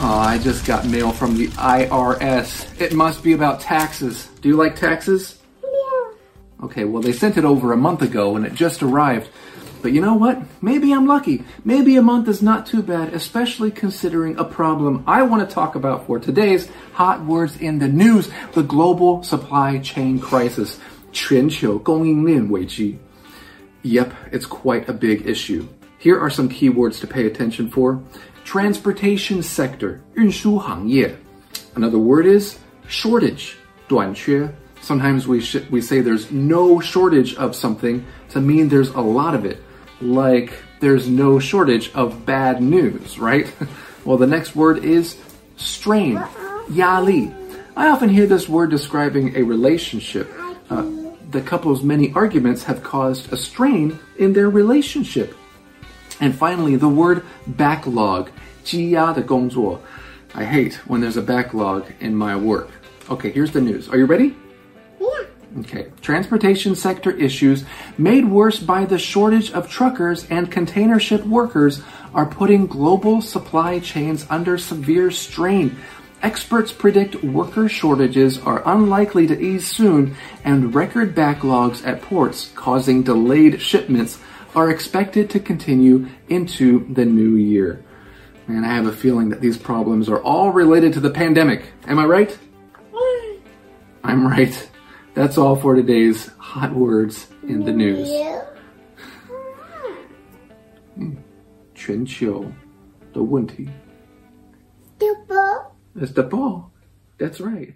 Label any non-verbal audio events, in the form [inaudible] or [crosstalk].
I just got mail from the IRS. It must be about taxes. Do you like taxes? Yeah. Okay, well, they sent it over a month ago and it just arrived. But you know what? Maybe I'm lucky. Maybe a month is not too bad, especially considering a problem I want to talk about for today's hot words in the news the global supply chain crisis. 全球供应链危机. Yep, it's quite a big issue. Here are some keywords to pay attention for. Transportation sector, 运输行业. Another word is shortage, 短缺. Sometimes we sh- we say there's no shortage of something to mean there's a lot of it. Like there's no shortage of bad news, right? [laughs] well, the next word is strain, 压力. I often hear this word describing a relationship. Uh, the couple's many arguments have caused a strain in their relationship. And finally, the word backlog, 积压的工作. I hate when there's a backlog in my work. Okay, here's the news. Are you ready? Yeah. Okay. Transportation sector issues made worse by the shortage of truckers and container ship workers are putting global supply chains under severe strain. Experts predict worker shortages are unlikely to ease soon, and record backlogs at ports causing delayed shipments are expected to continue into the new year. Man, I have a feeling that these problems are all related to the pandemic. Am I right? I'm right. That's all for today's hot words in the news. Yeah. 全球的问题 The ball. is the ball. That's right.